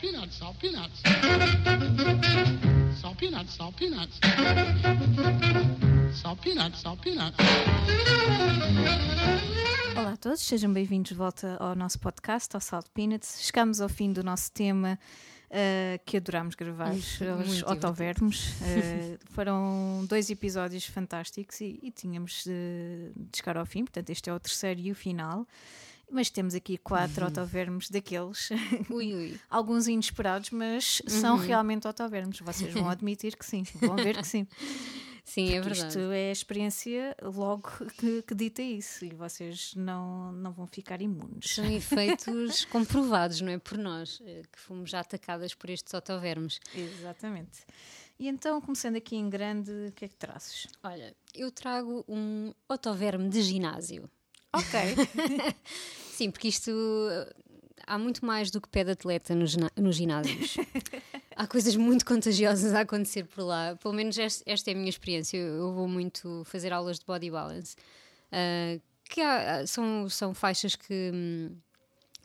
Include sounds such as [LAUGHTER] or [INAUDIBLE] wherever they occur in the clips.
peanuts, salt peanuts. Salt peanuts, salt peanuts. Salt peanuts, salt peanuts. Olá a todos, sejam bem-vindos de volta ao nosso podcast, ao Salt Peanuts. Chegamos ao fim do nosso tema uh, que adorámos gravar, os otovermos. Uh, [LAUGHS] foram dois episódios fantásticos e, e tínhamos de, de chegar ao fim, portanto, este é o terceiro e o final. Mas temos aqui quatro uhum. otovermes daqueles. [LAUGHS] Ui, ui. Alguns inesperados, mas uhum. são realmente otovermes. Vocês vão [LAUGHS] admitir que sim, vão ver que sim. Sim, Porque é verdade. Isto é a experiência logo que, que, dita isso e vocês não, não vão ficar imunes. São efeitos [LAUGHS] comprovados, não é? Por nós, eh, que fomos já atacadas por estes otovermes. Exatamente. E então, começando aqui em grande, o que é que trazes? Olha, eu trago um otoverme de ginásio. Ok. Sim, porque isto há muito mais do que pé de atleta nos, nos ginásios. [LAUGHS] há coisas muito contagiosas a acontecer por lá. Pelo menos esta é a minha experiência. Eu vou muito fazer aulas de body balance. Uh, que há, são, são faixas que. Hum,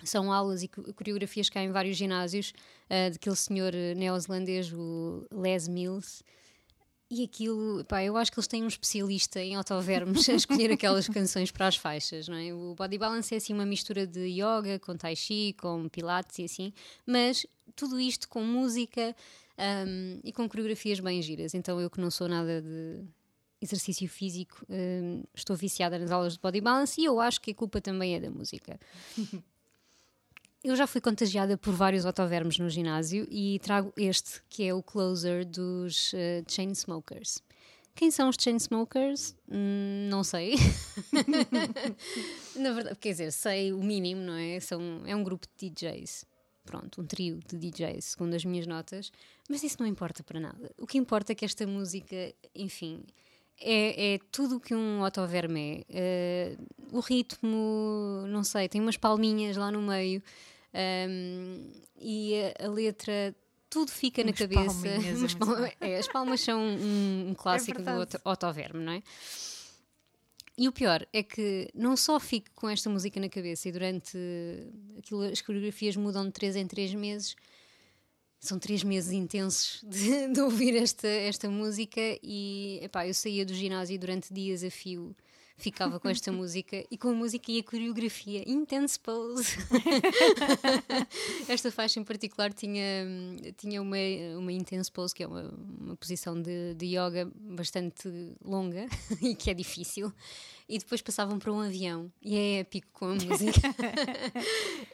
são aulas e coreografias que há em vários ginásios uh, daquele senhor neozelandês, o Les Mills, e aquilo, pá, eu acho que eles têm um especialista em autovermes a [LAUGHS] escolher aquelas canções para as faixas, não é? O body balance é assim uma mistura de yoga com tai chi, com pilates e assim, mas tudo isto com música um, e com coreografias bem giras. Então eu que não sou nada de exercício físico, um, estou viciada nas aulas de body balance e eu acho que a culpa também é da música. [LAUGHS] Eu já fui contagiada por vários otovermes no ginásio e trago este, que é o closer dos uh, Chainsmokers. Quem são os Chainsmokers? Hum, não sei. [LAUGHS] Na verdade, quer dizer, sei o mínimo, não é? São, é um grupo de DJs. Pronto, um trio de DJs, segundo as minhas notas. Mas isso não importa para nada. O que importa é que esta música, enfim, é, é, tudo o que um otoverme é. Uh, o ritmo, não sei, tem umas palminhas lá no meio. Um, e a, a, letra tudo fica na cabeça. [LAUGHS] É é, as palmas são um, um clássico é do otoverme, não é? E o pior é que não só fico com esta música na cabeça e durante aquilo, as coreografias mudam de 3 em 3 meses. São três meses intensos [LAUGHS] de, de ouvir esta, esta música e epá, eu saía do ginásio durante dias a fio ficava com esta [LAUGHS] música e com a música e a coreografia Intense Pose. [LAUGHS] [LAUGHS] esta faixa em particular tinha, tinha uma, uma Intense Pose, que é uma, uma posição de, de yoga bastante longa [LAUGHS] e que é difícil. E depois passavam para um avião e é épico com a [LAUGHS] música.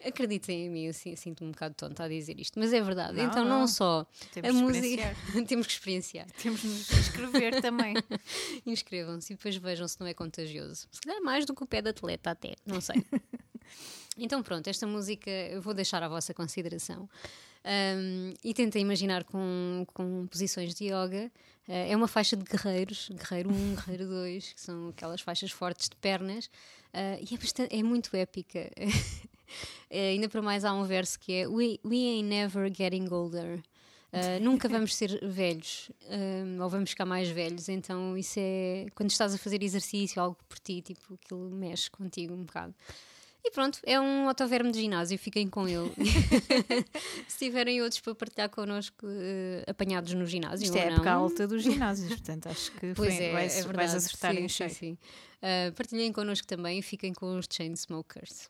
Acreditem em mim, eu sinto-me um bocado tonta a dizer isto, mas é verdade. Não, então, não, não só temos a música, temos que experienciar. Temos de nos inscrever também. Inscrevam-se e depois vejam se não é contagioso. Se calhar mais do que o pé de atleta, até, não sei. Então, pronto, esta música eu vou deixar à vossa consideração. Um, e tenta imaginar com, com posições de yoga. Uh, é uma faixa de guerreiros, guerreiro 1, [LAUGHS] guerreiro 2, que são aquelas faixas fortes de pernas, uh, e é, bastante, é muito épica. [LAUGHS] é, ainda para mais há um verso que é We, we ain't never getting older. Uh, nunca [LAUGHS] vamos ser velhos, ou vamos ficar mais velhos, então isso é quando estás a fazer exercício, algo por ti, tipo, aquilo mexe contigo um bocado. E pronto, é um autoverme de ginásio, fiquem com ele. [LAUGHS] Se tiverem outros para partilhar connosco, uh, apanhados no ginásio. Isto é a época alta dos ginásios, portanto acho que pois foi, é, vais, é verdade, vais acertar sim, em cheio. Sim, sim. Uh, partilhem connosco também e fiquem com os Chainsmokers.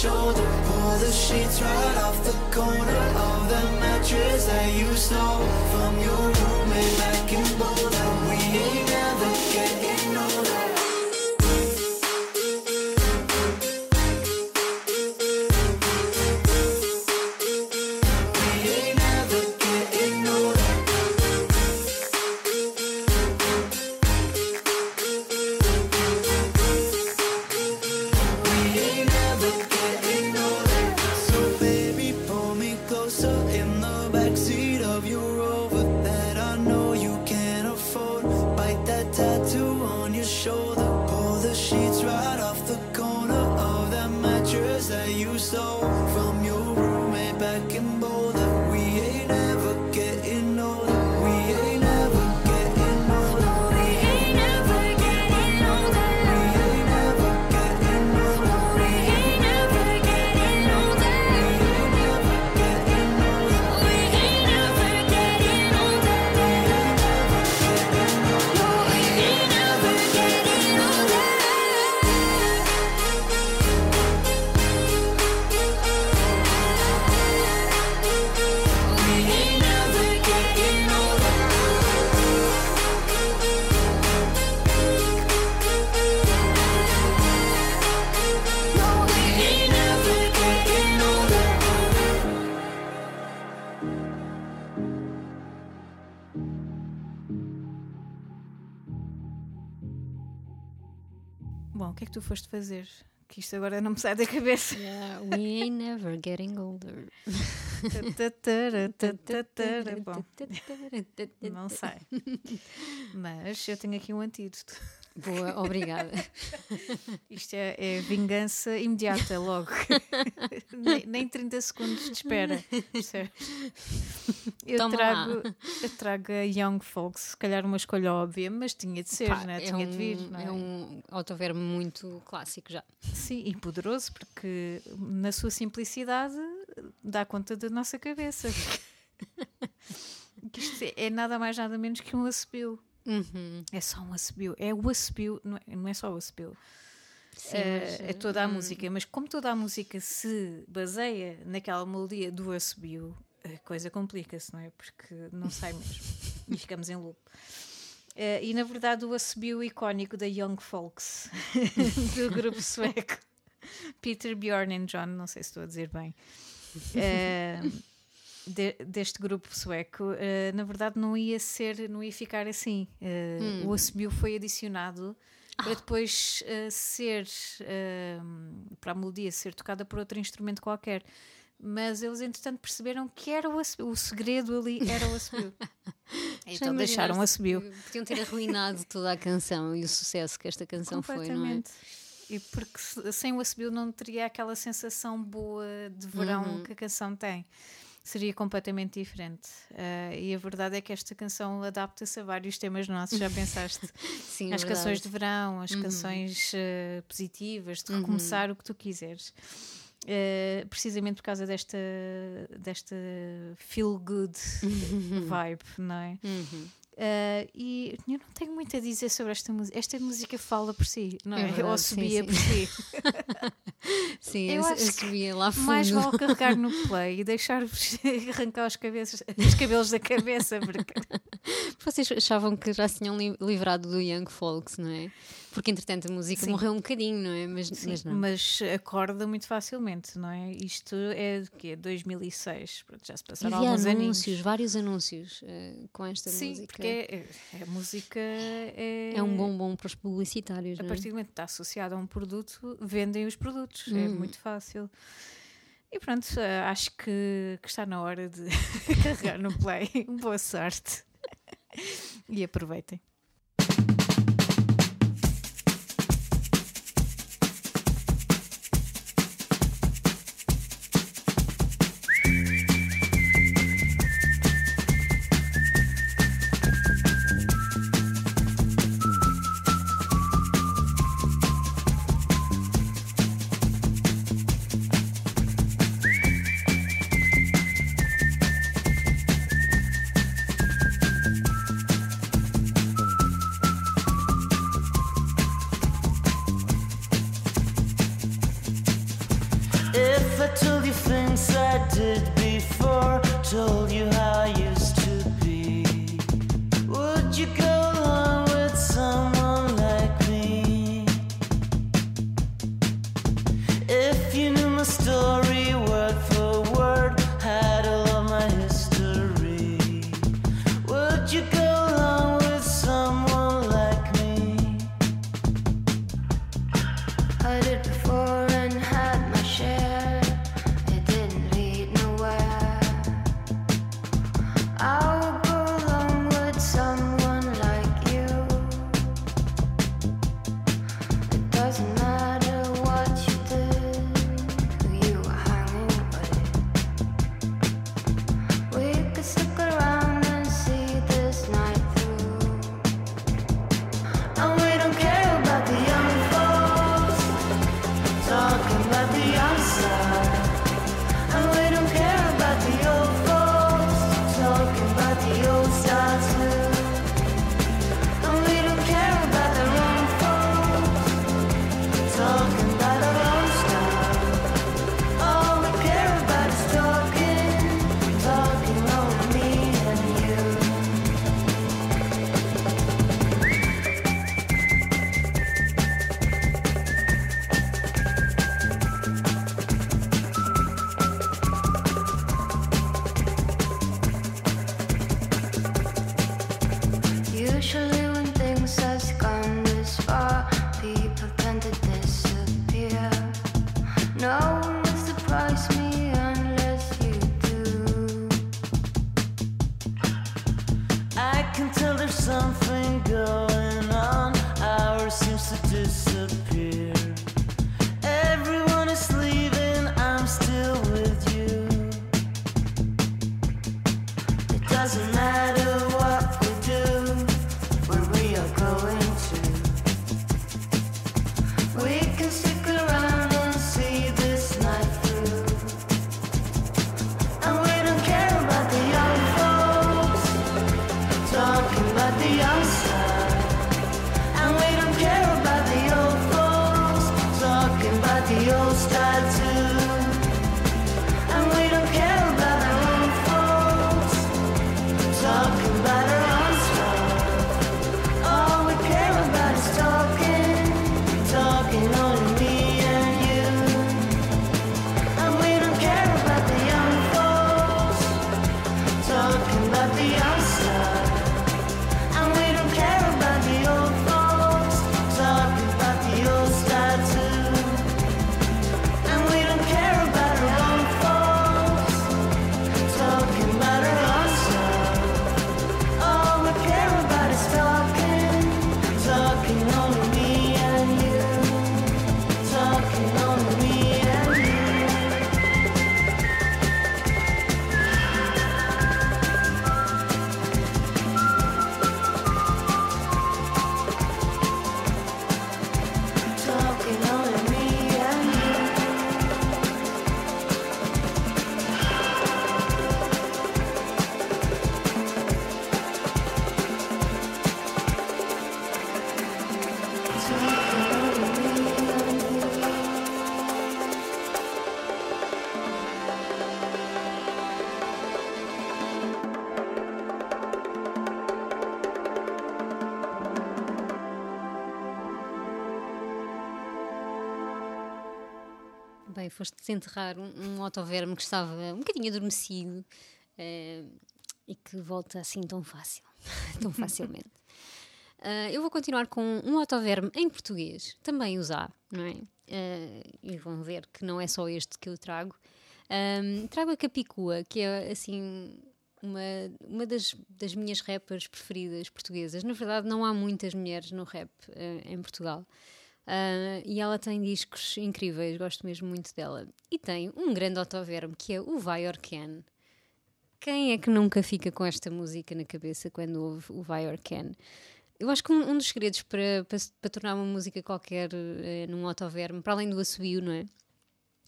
Shoulder. Pull the sheets right off the corner of the mattress that you stole fazer? Que isto agora não me sai da cabeça. Yeah, we ain't never getting older. [LAUGHS] Bom, [LAUGHS] não sei. Mas eu tenho aqui um antídoto. Boa, [LAUGHS] obrigada. [LAUGHS] Isto é, é vingança imediata, logo. [LAUGHS] nem, nem 30 segundos de espera. Eu Toma trago, lá. eu trago a Young Folks, se calhar uma escolha óbvia, mas tinha de ser, Pá, né? é tinha um, de vir. É? é um autoverbo muito clássico já. Sim, e poderoso, porque na sua simplicidade dá conta da nossa cabeça. Que isto é- é nada mais nada menos que um assobio. Uhum. É só um assobio. É o assobio, não é, não é só o assobio. Sim, é, mas, é toda a hum, música, mas como toda a música se baseia naquela melodia do assobio, a coisa complica-se, não é? Porque não sai mesmo. e ficamos em loop. Eh, e na verdade, o assobio icónico da Young Folks, [LAUGHS] do grupo sueco, Peter, Bjorn e John, não sei se estou a dizer bem, eh, de- deste grupo sueco, eh, na verdade não ia ser, não ia ficar assim. Eh, O assobio foi adicionado para depois eh, ser, para a melodia ser tocada por outro instrumento qualquer. Mas eles, entretanto, perceberam que era o, assobio, o segredo ali era o assobio. [LAUGHS] já então deixaram o que Podiam ter arruinado toda a canção e o sucesso que esta canção foi, não é? E porque se- sem o assobio não teria aquela sensação boa de verão Uhum. que a canção tem. Seria completamente diferente. Ah, e a verdade é que esta canção adapta-se a vários temas nossos, já pensaste? [LAUGHS] Sim, é as canções verdade. de verão, as canções eh, positivas, de recomeçar o que tu quiseres. Eh, precisamente por causa desta, desta feel good [LAUGHS] vibe, não é? Uhum. Uh, e eu não tenho muito a dizer sobre esta música. Esta música fala por si, não É é? verdade, Ou subia sim. por si. [LAUGHS] Sim, Eu eu, acho eu subia lá fundo. Mais vale carregar no play e deixar-vos [LAUGHS] arrancar os, os cabelos da cabeça. Porque... [LAUGHS] Vocês achavam que já se tinham li- livrado do Young Folks, não é? Porque entretanto a música Sim. morreu um bocadinho, não é? Mas, mas não. Mas acorda muito facilmente, não é? Isto é de quê? 2006. Pronto, já se E passaram havia alguns anúncios, aninhos. vários anúncios eh, com esta Sim, música. porque é, é- a música é, É um bombom para os publicitários, A é? partir do momento que está associado a um produto, vendem os produtos. É Hum. muito fácil. E pronto, eh, acho que, que está na hora de [LAUGHS] carregar no play. Boa sorte. E aproveitem. Desenterrar um, um autoverme que estava um bocadinho adormecido eh, e que volta assim tão fácil, [LAUGHS] tão facilmente. Ah, [LAUGHS] eu vou continuar com um autoverme em português, também usar, não é? Ah, e vão ver que não é só este que eu trago. Ahm, trago a Capicua, que é assim uma, uma das, das minhas rappers preferidas portuguesas. Na verdade, não há muitas mulheres no rap eh, em Portugal. Ah, e ela tem discos incríveis, gosto mesmo muito dela. E tem um grande autoverme que é o Vai. Quem é que nunca fica com esta música na cabeça quando ouve o Vai? Eu acho que um, um dos segredos para, para, para tornar uma música qualquer eh, num autoverme, para além do assobio, não é?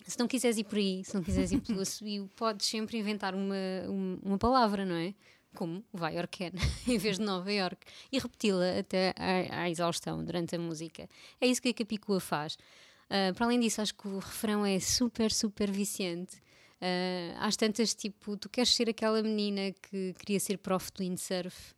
Se não quiseres ir por aí, se não quiseres ir pelo [LAUGHS] assobio, podes sempre inventar uma, um- uma palavra, não é? Como vai or can, [LAUGHS] em vez de Nova York, e repeti-la até à, à exaustão durante a música. É isso que a Capicua faz. Ah, para além disso, acho que o refrão é super, super viciante. Ah, às tantas, tipo, tu queres ser aquela menina que queria ser prof do windsurf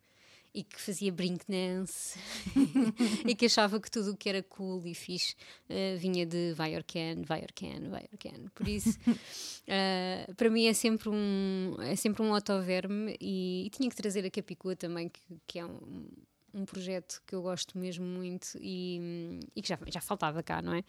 e que fazia brink dance [LAUGHS] e que achava que tudo o que era cool e fixe eh, vinha de vai or can, vai or can, vai or can. Por isso, [LAUGHS] eh, para mim é sempre um, é sempre um autoverme e, e tinha que trazer a Capicua também, que, que é um, um projeto que eu gosto mesmo muito e, e que já, já faltava cá, não é?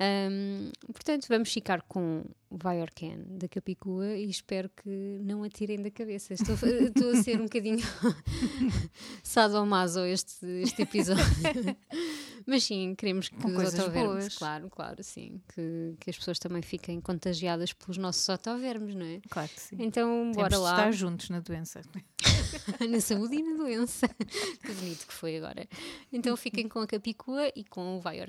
Ahm, portanto, vamos ficar com o Vai or Can da Capicua e espero que não a tirem da cabeça. Estou, estou a ser um bocadinho [LAUGHS] sadomaso este, este episódio. [LAUGHS] Mas sim, queremos que Com os coisas boas. claro, claro, sim, que, que as pessoas também fiquem contagiadas pelos nossos autovermes, não é? Claro que sim. Então, Temos bora lá. estar juntos na doença. [LAUGHS] na saúde e na doença. [LAUGHS] que bonito que foi agora. Então fiquem com a Capicua e com o Vai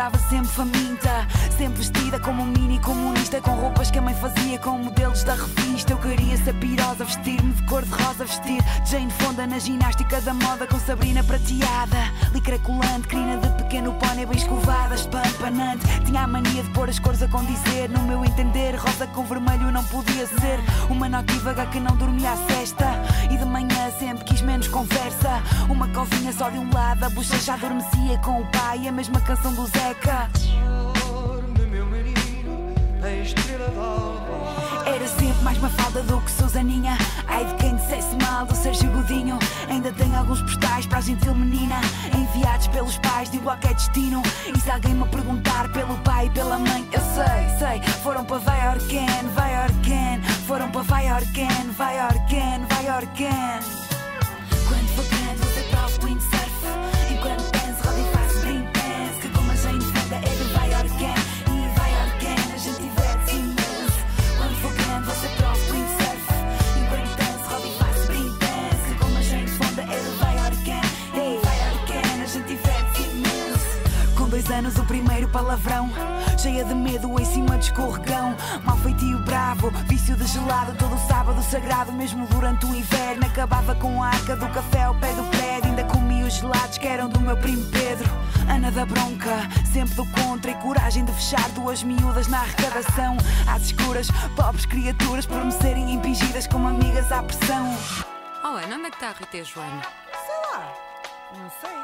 chorava sempre faminta. Sempre vestida como um mini comunista. Com roupas que a mãe fazia com modelos da revista. Eu queria ser pirosa, vestir-me de cor de rosa. Vestir Jane Fonda na ginástica da moda com Sabrina prateada. Licra colante, crina de pequeno pônei bem escovada. Espampanante. Tinha a mania de pôr as cores a condizer. No meu entender, rosa com vermelho não podia ser. Uma notívaga que não dormia à cesta. E de manhã sempre. Uma covinha só de um lado, a bochecha adormecia com o pai. A mesma canção do Zeca. Dorme, meu menino, a estrela. Era sempre mais mafalda do que Susaninha. Ai de quem dissesse mal do Sérgio Godinho. Ainda tenho alguns postais para a gentil menina. Enviados pelos pais de igual que é destino. E se alguém me perguntar pelo pai e pela mãe, eu sei, sei. Foram para Vai Orcan, Vai Orcan. Foram para Vai Orcan, Vai palavrão. Cheia de medo em cima de escorregão. Mal feitio bravo, vício de gelado. Todo sábado sagrado, mesmo durante o inverno. Acabava com a arca do café ao pé do prédio. Ainda comia os gelados que eram do meu primo Pedro. Ana da bronca, sempre do contra. E coragem de fechar duas miúdas na arrecadação. Às escuras, pobres criaturas por me serem impingidas como amigas à pressão. Oh, Ana, onde é que está a Rita e a Joana? Sei lá, não sei.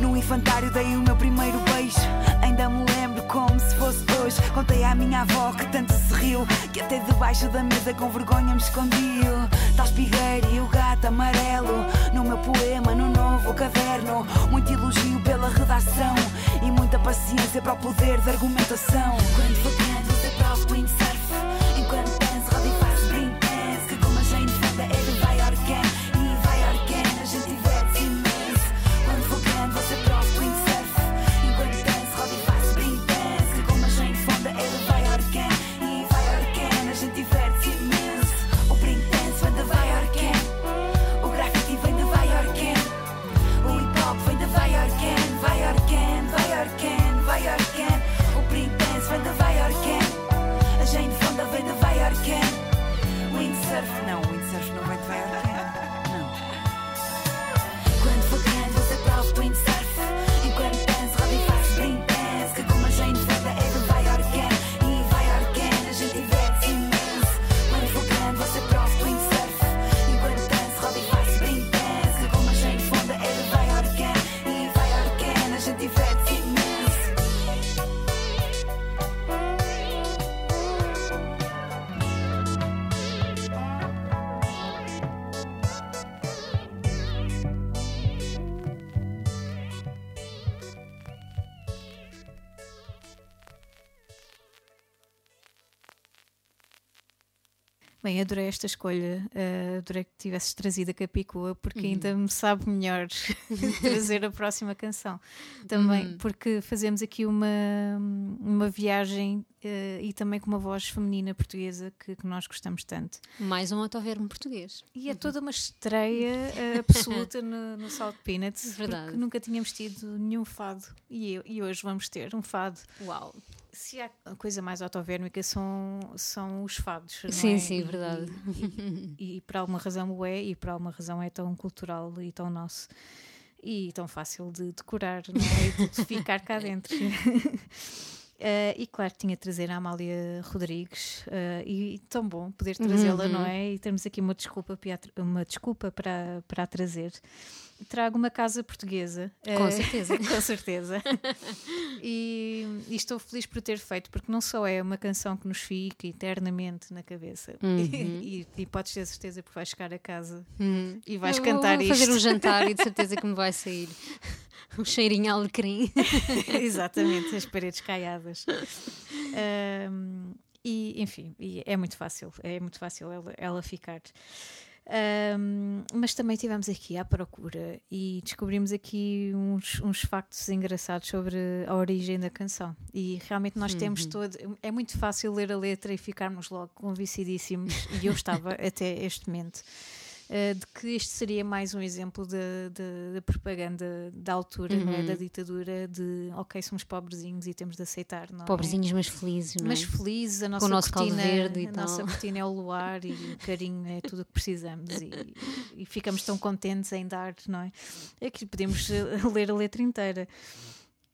No infantário dei o meu primeiro beijo. Ainda me lembro como se fosse hoje. Contei à minha avó que tanto se riu. Que até debaixo da mesa com vergonha me escondiu. Tal espigueiro e o gato amarelo. No meu poema, no novo caderno. Muito elogio pela redação. E muita paciência para o poder de argumentação. Quando for Bem, adorei esta escolha, eh, adorei que tivesses trazido a Capicua, porque ainda me sabe melhor [LAUGHS] trazer a próxima canção. Também, porque fazemos aqui uma, uma viagem eh, e também com uma voz feminina portuguesa que, que nós gostamos tanto. Mais um autovermo português. E é toda uma estreia eh, [LAUGHS] absoluta no, no Salt Peanuts, Verdade. porque nunca tínhamos tido nenhum fado e, eu- e hoje vamos ter um fado. Uau. Se há coisa mais autovérmica são, são os fados. Sim, é? sim, E- verdade. E, e por alguma razão o é, e por alguma razão é tão cultural e tão nosso. E tão fácil de decorar, não é? E de ficar cá dentro. [LAUGHS] Eh, e claro, tinha de trazer a Amália Rodrigues eh, e tão bom poder trazê-la, não é? E temos aqui uma desculpa, a uma desculpa para, para a trazer. Trago uma casa portuguesa. Com eh, certeza. [LAUGHS] com certeza. E, e estou feliz por ter feito, porque não só é uma canção que nos fica eternamente na cabeça, [LAUGHS] e, e podes ter certeza porque vais chegar a casa e vais Eu cantar vou isto. fazer um jantar e de [LAUGHS] certeza que me vai sair um cheirinho alecrim. Exatamente, as paredes caiadas. Ahm, e, enfim, e é muito fácil, é muito fácil ela, ela ficar. Ahm, mas também estivemos aqui à procura e descobrimos aqui uns, uns factos engraçados sobre a origem da canção. E realmente nós temos todo. É muito fácil ler a letra e ficarmos logo convencidíssimos, e eu estava [LAUGHS] até este momento. Eh, de que este seria mais um exemplo da da- da propaganda da altura, é? da ditadura, de ok, somos pobrezinhos e temos de aceitar, é? Pobrezinhos, mas felizes, não é? Mas felizes, a nossa nosso caldo cortina, verde e a tal. nossa cortina é o luar e o carinho é tudo o que precisamos e, e ficamos tão contentes em dar, não é? Aqui podemos eh, ler a letra inteira.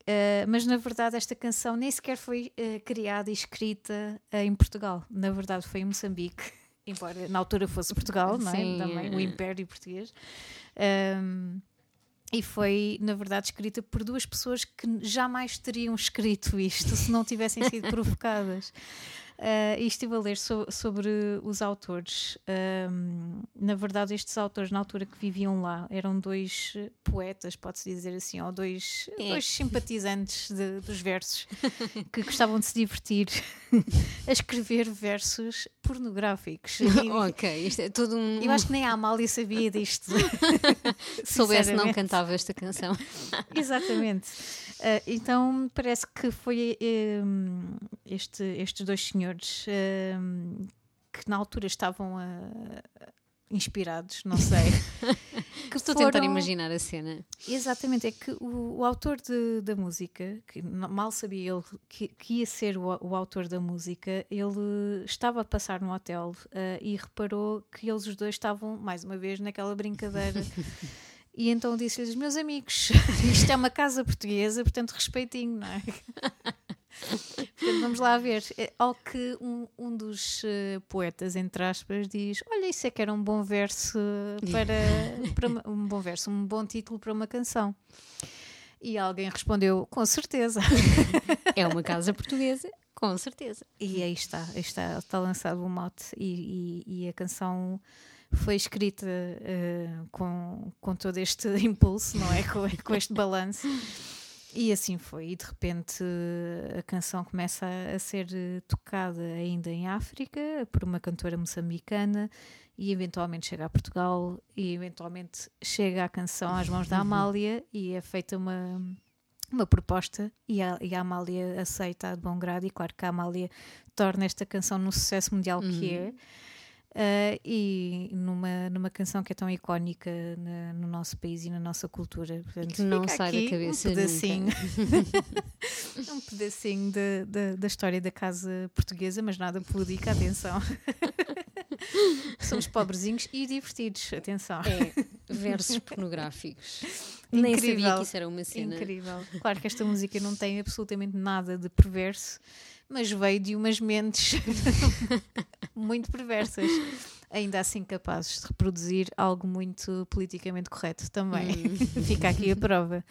Eh, mas na verdade esta canção nem sequer foi eh, criada e escrita eh, em Portugal. Na verdade foi em Moçambique, embora na altura fosse Portugal, não é? Sim, Também, o Império Português. Ahm, e foi, na verdade, escrita por duas pessoas que jamais teriam escrito isto se não tivessem sido provocadas. [LAUGHS] Ah, e estive a ler so- sobre os autores. Na verdade, estes autores, na altura que viviam lá, eram dois poetas, pode-se dizer assim, ou dois, É. dois simpatizantes de- dos versos [LAUGHS] que gostavam de se divertir [LAUGHS] a escrever versos pornográficos. [LAUGHS] E- ok, isto é todo um. eu acho que nem a Amália sabia disto. se soubesse, não cantava esta canção. Exatamente. Ah, então parece que foi eh, este- estes dois senhores eh, que na altura estavam ah, inspirados, não sei. que [LAUGHS] Estou a tentar foram- imaginar a cena. Exatamente, é que o, o autor de- da música, que mal sabia ele que, que ia ser o, o autor da música, ele estava a passar no hotel ah, e reparou que eles os dois estavam, mais uma vez, naquela brincadeira. [LAUGHS] E então disse-lhes: Meus amigos, [LAUGHS] isto é uma casa portuguesa, portanto respeitinho, não é? Portanto, vamos lá ver. Eh, Ao que um, um dos eh, poetas, entre aspas, diz: Olha, isso é que era um bom verso para, [LAUGHS] para uma- um bom verso, um bom título para uma canção. E alguém respondeu: Com certeza. É uma casa portuguesa, com certeza. E aí está, aí está, está lançado o mote e, e- e a canção foi escrita eh, com, com todo este [LAUGHS] impulso, não é? Com, com este balanço. E assim foi. E de repente eh, a canção começa a, ser eh, tocada ainda em África por uma cantora moçambicana e eventualmente chega a Portugal e eventualmente chega a canção às mãos da Amália e é feita uma, uma proposta e a, e a Amália aceita de bom grado e claro que a Amália torna esta canção no sucesso mundial que é Uh, e numa, numa canção que é tão icónica na- no nosso país e na nossa cultura. Portanto, que não sai da cabeça um pedacinho, [LAUGHS] um pedacinho da- da- da história da casa portuguesa, mas nada pudica, atenção. [LAUGHS] Somos pobrezinhos e divertidos, atenção. É, versos pornográficos. [LAUGHS] Nem sabia Incrível. que isso era uma cena. Incrível. Claro que esta música não tem absolutamente nada de perverso, mas veio de umas mentes muito perversas, [LAUGHS] ainda assim capazes de reproduzir algo muito politicamente correto também. Hum. [LAUGHS] Fica aqui a prova.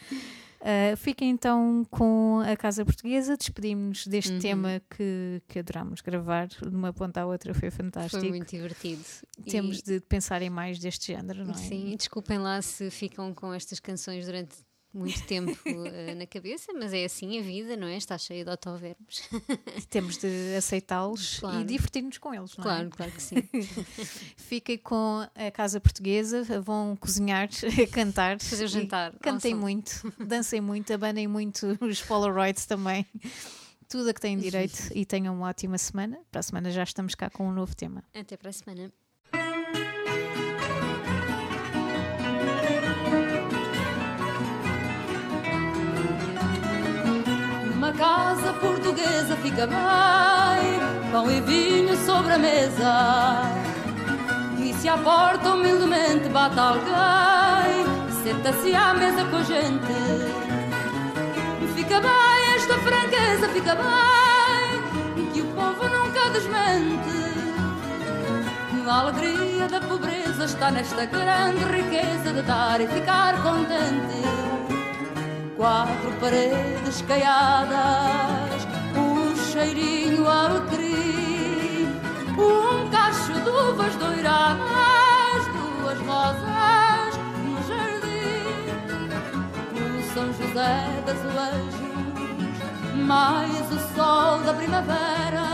Uh, fiquem então com a Casa Portuguesa, despedimos deste Uhum. tema que, que adorámos gravar, de uma ponta à outra foi fantástico. Foi muito divertido. E- Temos de pensar em mais deste género, não é? Sim, e desculpem lá se ficam com estas canções durante muito tempo [LAUGHS] eh, na cabeça, mas é assim a vida, não é? Está cheia de autoverbos. Temos de aceitá-los Claro. e divertir-nos com eles, não é? Claro, claro que sim. [LAUGHS] Fiquem com a Casa Portuguesa, vão cozinhar, [LAUGHS] cantar. Fazer o jantar. Cantem Awesome. muito, dancem muito, abanem muito os Polaroids também. Tudo a que têm direito e tenham uma ótima semana. Para a semana já estamos cá com um novo tema. Até para a semana. Portuguesa fica bem, pão e vinho sobre a mesa. E se à porta humildemente bate alguém, senta-se à mesa com a gente. Fica bem esta franqueza, fica bem, que o povo nunca desmente. A alegria da pobreza está nesta grande riqueza de dar e ficar contente quatro paredes caiadas, cheirinho alecrim, um cacho de uvas doiradas, duas rosas no jardim, o São José das azulejos, mais o sol da primavera.